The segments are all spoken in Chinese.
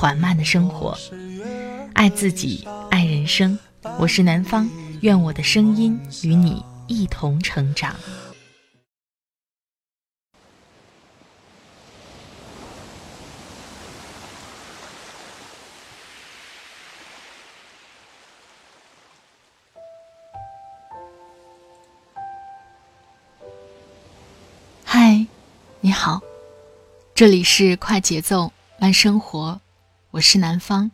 缓慢的生活，爱自己，爱人生。我是南方，愿我的声音与你一同成长。嗨，你好，这里是快节奏慢生活。我是南方，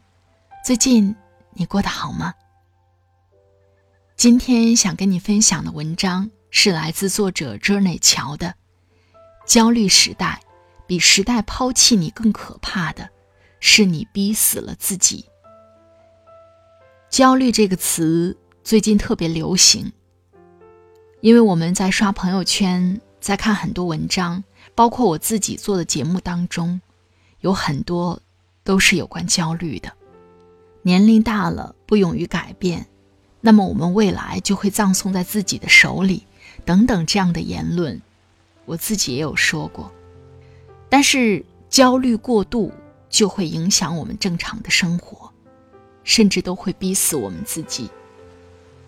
最近你过得好吗？今天想跟你分享的文章是来自作者 Journey 乔的《焦虑时代》，比时代抛弃你更可怕的是你逼死了自己。焦虑这个词最近特别流行，因为我们在刷朋友圈，在看很多文章，包括我自己做的节目当中，有很多。都是有关焦虑的，年龄大了不勇于改变，那么我们未来就会葬送在自己的手里，等等这样的言论，我自己也有说过。但是焦虑过度就会影响我们正常的生活，甚至都会逼死我们自己。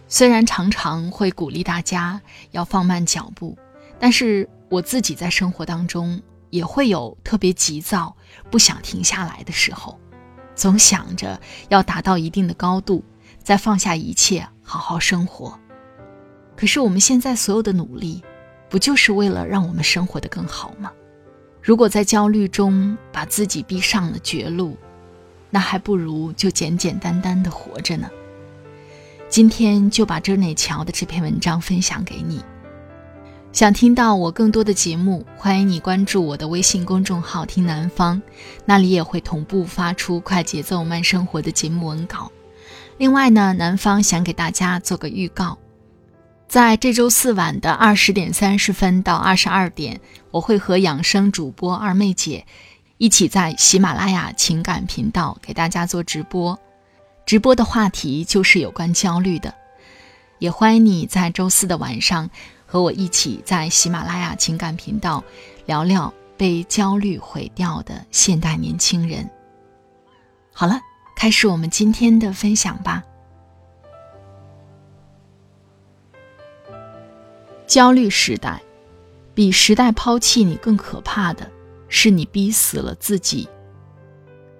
虽然常常会鼓励大家要放慢脚步，但是我自己在生活当中。也会有特别急躁、不想停下来的时候，总想着要达到一定的高度，再放下一切，好好生活。可是我们现在所有的努力，不就是为了让我们生活的更好吗？如果在焦虑中把自己逼上了绝路，那还不如就简简单单的活着呢。今天就把珍内乔的这篇文章分享给你。想听到我更多的节目，欢迎你关注我的微信公众号“听南方”，那里也会同步发出快节奏慢生活的节目文稿。另外呢，南方想给大家做个预告，在这周四晚的二十点三十分到二十二点，我会和养生主播二妹姐一起在喜马拉雅情感频道给大家做直播，直播的话题就是有关焦虑的，也欢迎你在周四的晚上。和我一起在喜马拉雅情感频道聊聊被焦虑毁掉的现代年轻人。好了，开始我们今天的分享吧。焦虑时代，比时代抛弃你更可怕的是你逼死了自己。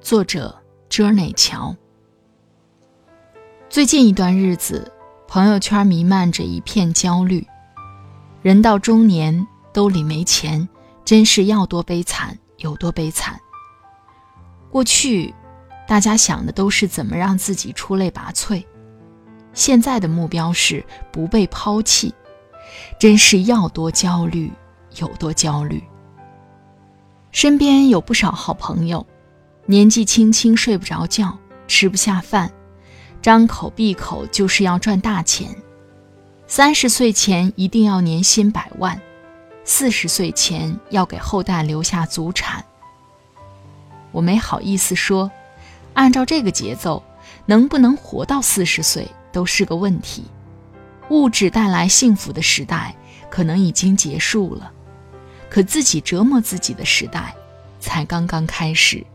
作者：Journey 乔。最近一段日子，朋友圈弥漫着一片焦虑。人到中年，兜里没钱，真是要多悲惨有多悲惨。过去，大家想的都是怎么让自己出类拔萃，现在的目标是不被抛弃，真是要多焦虑有多焦虑。身边有不少好朋友，年纪轻轻睡不着觉，吃不下饭，张口闭口就是要赚大钱。三十岁前一定要年薪百万，四十岁前要给后代留下祖产。我没好意思说，按照这个节奏，能不能活到四十岁都是个问题。物质带来幸福的时代可能已经结束了，可自己折磨自己的时代才刚刚开始。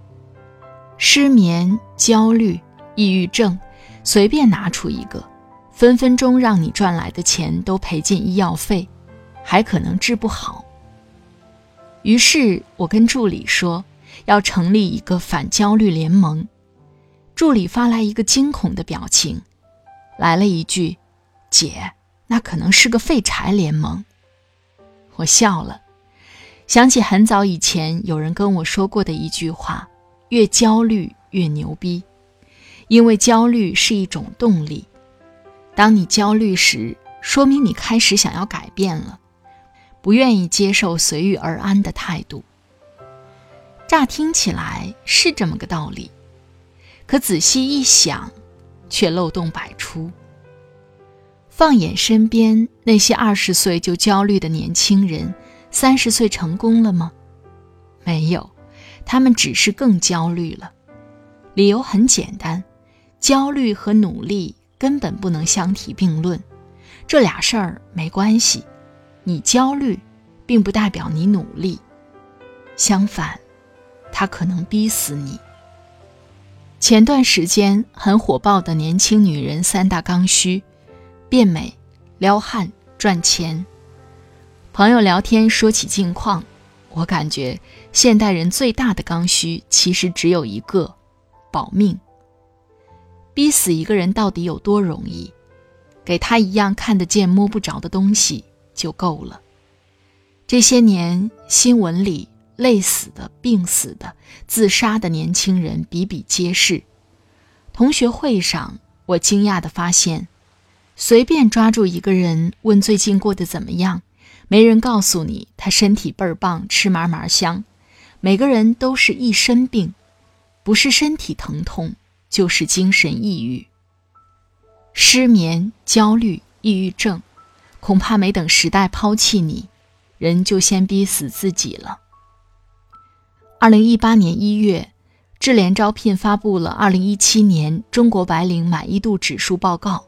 失眠、焦虑、抑郁症，随便拿出一个。分分钟让你赚来的钱都赔进医药费，还可能治不好。于是我跟助理说，要成立一个反焦虑联盟。助理发来一个惊恐的表情，来了一句：“姐，那可能是个废柴联盟。”我笑了，想起很早以前有人跟我说过的一句话：“越焦虑越牛逼，因为焦虑是一种动力。”当你焦虑时，说明你开始想要改变了，不愿意接受随遇而安的态度。乍听起来是这么个道理，可仔细一想，却漏洞百出。放眼身边那些二十岁就焦虑的年轻人，三十岁成功了吗？没有，他们只是更焦虑了。理由很简单，焦虑和努力根本不能相提并论，这俩事儿没关系。你焦虑，并不代表你努力，相反，它可能逼死你。前段时间很火爆的年轻女人三大刚需：变美、撩汉、赚钱。朋友聊天说起近况，我感觉现代人最大的刚需其实只有一个：保命。逼死一个人到底有多容易？给他一样看得见摸不着的东西就够了。这些年新闻里。累死的、病死的、自杀的年轻人比比皆是。同学会上，我惊讶地发现，随便抓住一个人问最近过得怎么样，没人告诉你他身体倍儿棒、吃嘛嘛香。每个人都是一身病，不是身体疼痛，就是精神抑郁、失眠、焦虑、抑郁症。恐怕没等时代抛弃你，人就先逼死自己了。二零一八年一月，智联招聘发布了二零一七年中国白领满意度指数报告。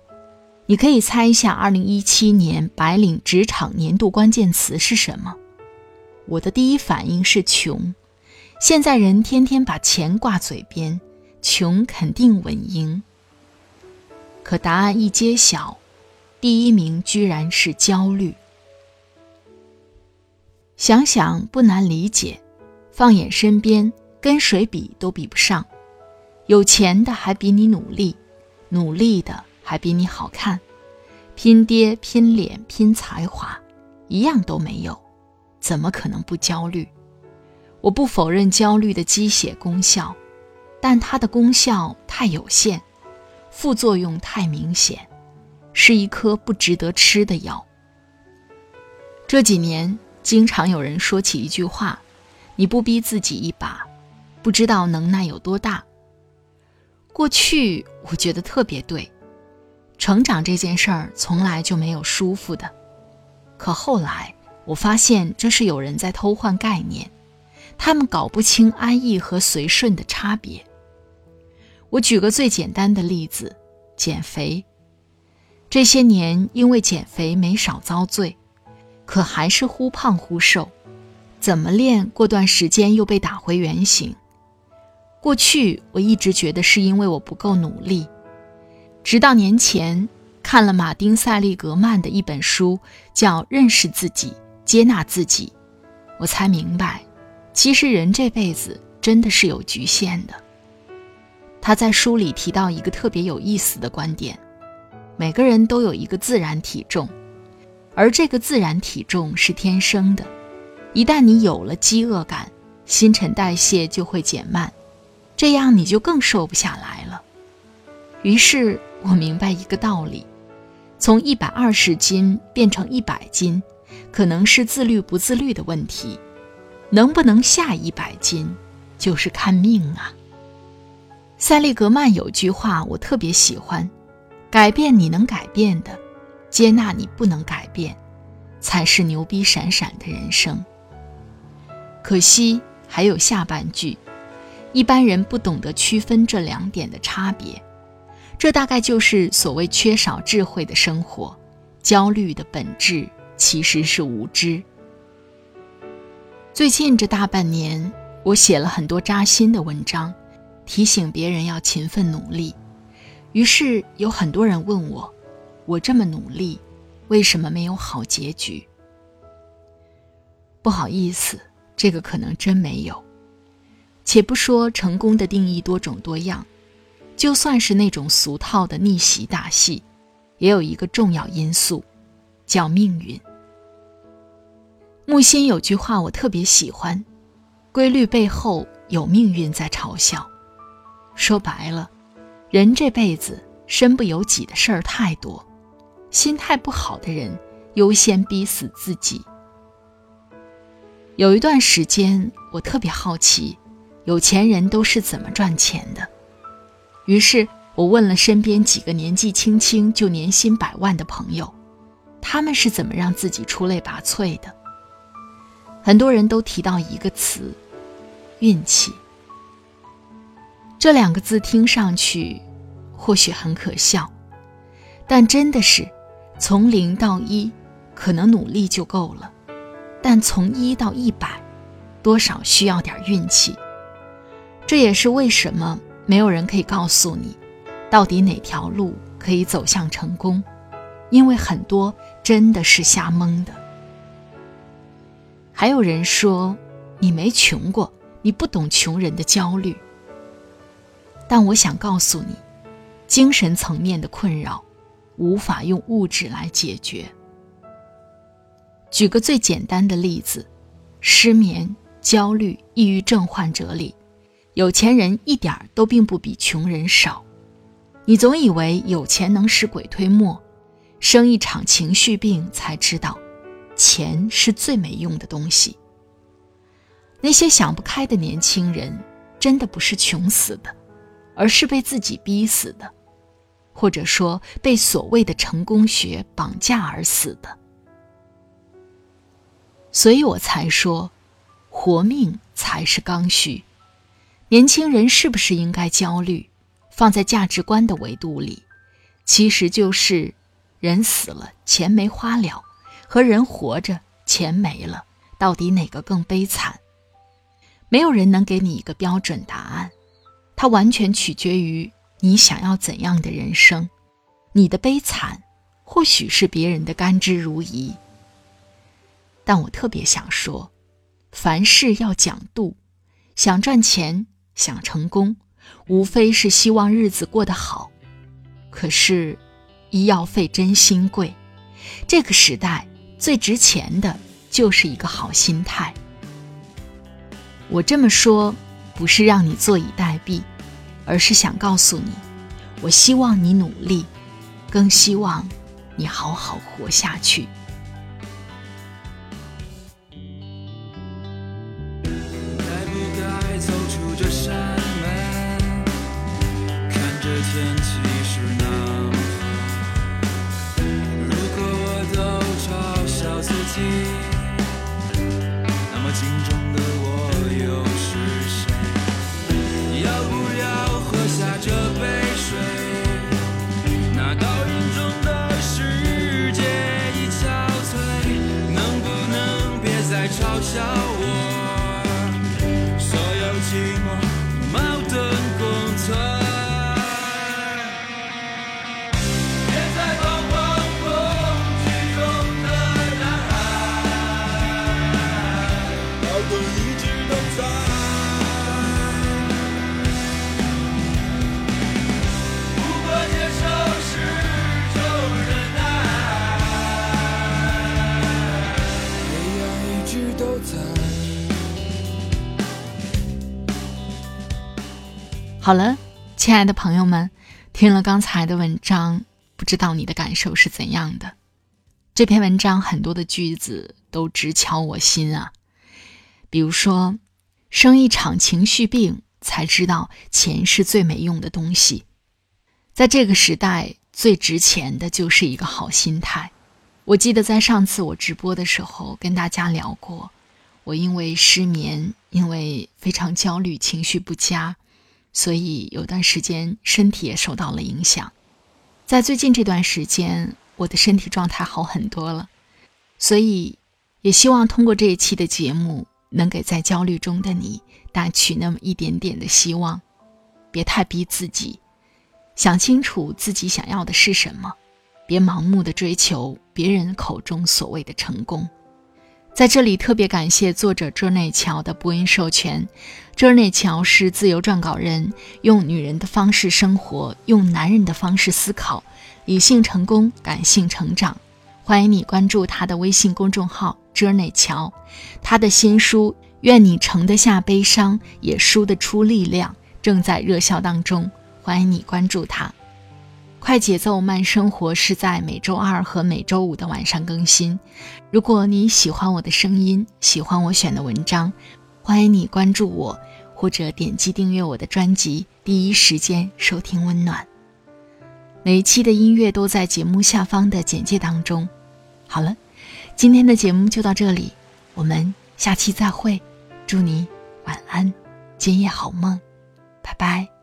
你可以猜一下，二零一七年白领职场年度关键词是什么？我的第一反应是穷。现在人天天把钱挂嘴边，穷肯定稳赢。可答案一揭晓，第一名居然是焦虑。想想不难理解。放眼身边，跟谁比都比不上。有钱的还比你努力，努力的还比你好看，拼爹拼脸拼才华，一样都没有，怎么可能不焦虑？我不否认焦虑的鸡血功效，但它的功效太有限，副作用太明显，是一颗不值得吃的药。这几年，经常有人说起一句话。你不逼自己一把，不知道能耐有多大。过去我觉得特别对，成长这件事儿从来就没有舒服的。可后来我发现这是有人在偷换概念，他们搞不清安逸和随顺的差别。我举个最简单的例子：减肥。这些年因为减肥没少遭罪，可还是忽胖忽瘦。怎么练？过段时间又被打回原形。过去我一直觉得是因为我不够努力，直到年前看了马丁·塞利格曼的一本书，叫《认识自己，接纳自己》，我才明白，其实人这辈子真的是有局限的。他在书里提到一个特别有意思的观点：每个人都有一个自然体重，而这个自然体重是天生的。一旦你有了饥饿感，新陈代谢就会减慢，这样你就更瘦不下来了。于是我明白一个道理：从一百二十斤变成一百斤，可能是自律不自律的问题；能不能下一百斤，就是看命啊。塞利格曼有句话我特别喜欢：改变你能改变的，接纳你不能改变，才是牛逼闪闪的人生。可惜还有下半句，一般人不懂得区分这两点的差别，这大概就是所谓缺少智慧的生活。焦虑的本质其实是无知。最近这大半年，我写了很多扎心的文章，提醒别人要勤奋努力。于是有很多人问我，我这么努力，为什么没有好结局？不好意思。这个可能真没有。且不说成功的定义多种多样，就算是那种俗套的逆袭大戏，也有一个重要因素，叫命运。木心有句话我特别喜欢：规律背后有命运在嘲笑。说白了，人这辈子身不由己的事儿太多，心态不好的人优先逼死自己。有一段时间，我特别好奇，有钱人都是怎么赚钱的。于是我问了身边几个年纪轻轻就年薪百万的朋友，他们是怎么让自己出类拔萃的？很多人都提到一个词：运气。这两个字听上去或许很可笑，但真的是从零到一，可能努力就够了；但从一到一百，多少需要点运气。这也是为什么没有人可以告诉你，到底哪条路可以走向成功，因为很多真的是瞎蒙的。还有人说你没穷过，你不懂穷人的焦虑。但我想告诉你，精神层面的困扰，无法用物质来解决。举个最简单的例子，失眠、焦虑、抑郁症患者里，有钱人一点儿都并不比穷人少。你总以为有钱能使鬼推磨，生一场情绪病才知道，钱是最没用的东西。那些想不开的年轻人，真的不是穷死的。而是被自己逼死的，或者说被所谓的成功学绑架而死的。所以我才说，活命才是刚需。年轻人是不是应该焦虑？放在价值观的维度里，其实就是人死了钱没花了，和人活着钱没了，到底哪个更悲惨？没有人能给你一个标准答案。它完全取决于你想要怎样的人生，你的悲惨或许是别人的甘之如饴。但我特别想说，凡事要讲度，想赚钱、想成功，无非是希望日子过得好。可是，医药费真心贵，这个时代最值钱的就是一个好心态。我这么说。不是让你坐以待毙，而是想告诉你，我希望你努力，更希望你好好活下去。该不该走出这扇门？看着天气是那好了，亲爱的朋友们，听了刚才的文章，不知道你的感受是怎样的？这篇文章很多的句子都直敲我心啊，比如说，生一场情绪病才知道钱是最没用的东西，在这个时代最值钱的就是一个好心态。我记得在上次我直播的时候跟大家聊过，我因为失眠，因为非常焦虑，情绪不佳。所以有段时间身体也受到了影响，在最近这段时间，我的身体状态好很多了，所以也希望通过这一期的节目，能给在焦虑中的你带去那么一点点的希望。别太逼自己，想清楚自己想要的是什么，别盲目的追求别人口中所谓的成功。在这里特别感谢作者周内桥的播音授权。周内桥是自由撰稿人，用女人的方式生活，用男人的方式思考，理性成功，感性成长。欢迎你关注他的微信公众号“周内桥”，他的新书《愿你盛得下悲伤，也输得出力量》正在热销当中，欢迎你关注他。快节奏慢生活是在每周二和每周五的晚上更新。如果你喜欢我的声音，喜欢我选的文章，欢迎你关注我。或者点击订阅我的专辑，第一时间收听温暖。每一期的音乐都在节目下方的简介当中。好了，今天的节目就到这里，我们下期再会。祝你晚安，今夜好梦，拜拜。